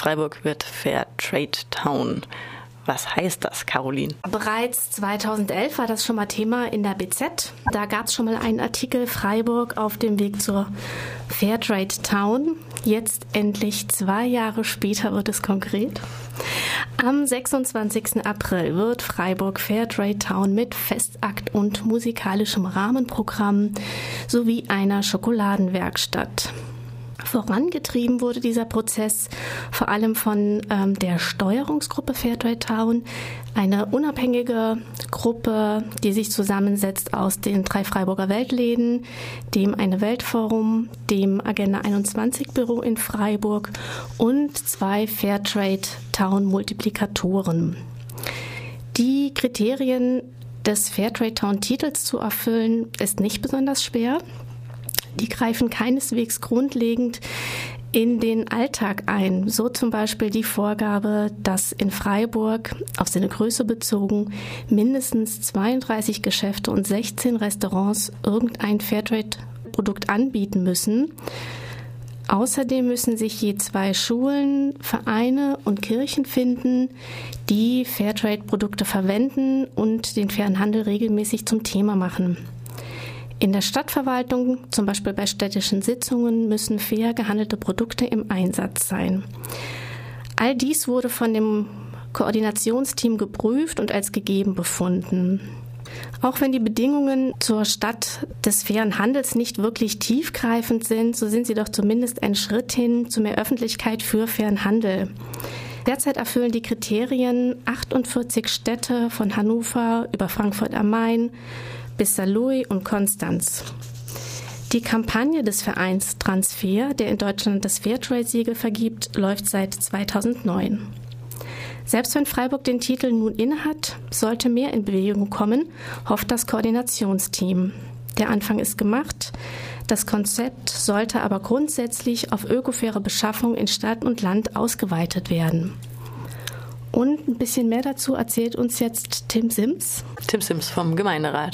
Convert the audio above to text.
Freiburg wird Fair Trade Town. Was heißt das, Caroline? Bereits 2011 war das schon mal Thema in der BZ. Da gab es schon mal einen Artikel Freiburg auf dem Weg zur Fairtrade Town. Jetzt endlich zwei Jahre später wird es konkret. Am 26. April wird Freiburg Fairtrade Town mit Festakt und musikalischem Rahmenprogramm sowie einer Schokoladenwerkstatt. Vorangetrieben wurde dieser Prozess vor allem von ähm, der Steuerungsgruppe Fairtrade Town, eine unabhängige Gruppe, die sich zusammensetzt aus den drei Freiburger Weltläden, dem Eine Weltforum, dem Agenda 21 Büro in Freiburg und zwei Fairtrade Town Multiplikatoren. Die Kriterien des Fairtrade Town Titels zu erfüllen, ist nicht besonders schwer. Die greifen keineswegs grundlegend in den Alltag ein. So zum Beispiel die Vorgabe, dass in Freiburg auf seine Größe bezogen mindestens 32 Geschäfte und 16 Restaurants irgendein Fairtrade-Produkt anbieten müssen. Außerdem müssen sich je zwei Schulen, Vereine und Kirchen finden, die Fairtrade-Produkte verwenden und den fairen Handel regelmäßig zum Thema machen. In der Stadtverwaltung, zum Beispiel bei städtischen Sitzungen, müssen fair gehandelte Produkte im Einsatz sein. All dies wurde von dem Koordinationsteam geprüft und als gegeben befunden. Auch wenn die Bedingungen zur Stadt des fairen Handels nicht wirklich tiefgreifend sind, so sind sie doch zumindest ein Schritt hin zu mehr Öffentlichkeit für fairen Handel. Derzeit erfüllen die Kriterien 48 Städte von Hannover über Frankfurt am Main bis Saarlouis und Konstanz. Die Kampagne des Vereins Transfer, der in Deutschland das Fairtrade-Siegel vergibt, läuft seit 2009. Selbst wenn Freiburg den Titel nun innehat, sollte mehr in Bewegung kommen, hofft das Koordinationsteam. Der Anfang ist gemacht. Das Konzept sollte aber grundsätzlich auf ökofaire Beschaffung in Stadt und Land ausgeweitet werden. Und ein bisschen mehr dazu erzählt uns jetzt Tim Sims. Tim Sims vom Gemeinderat.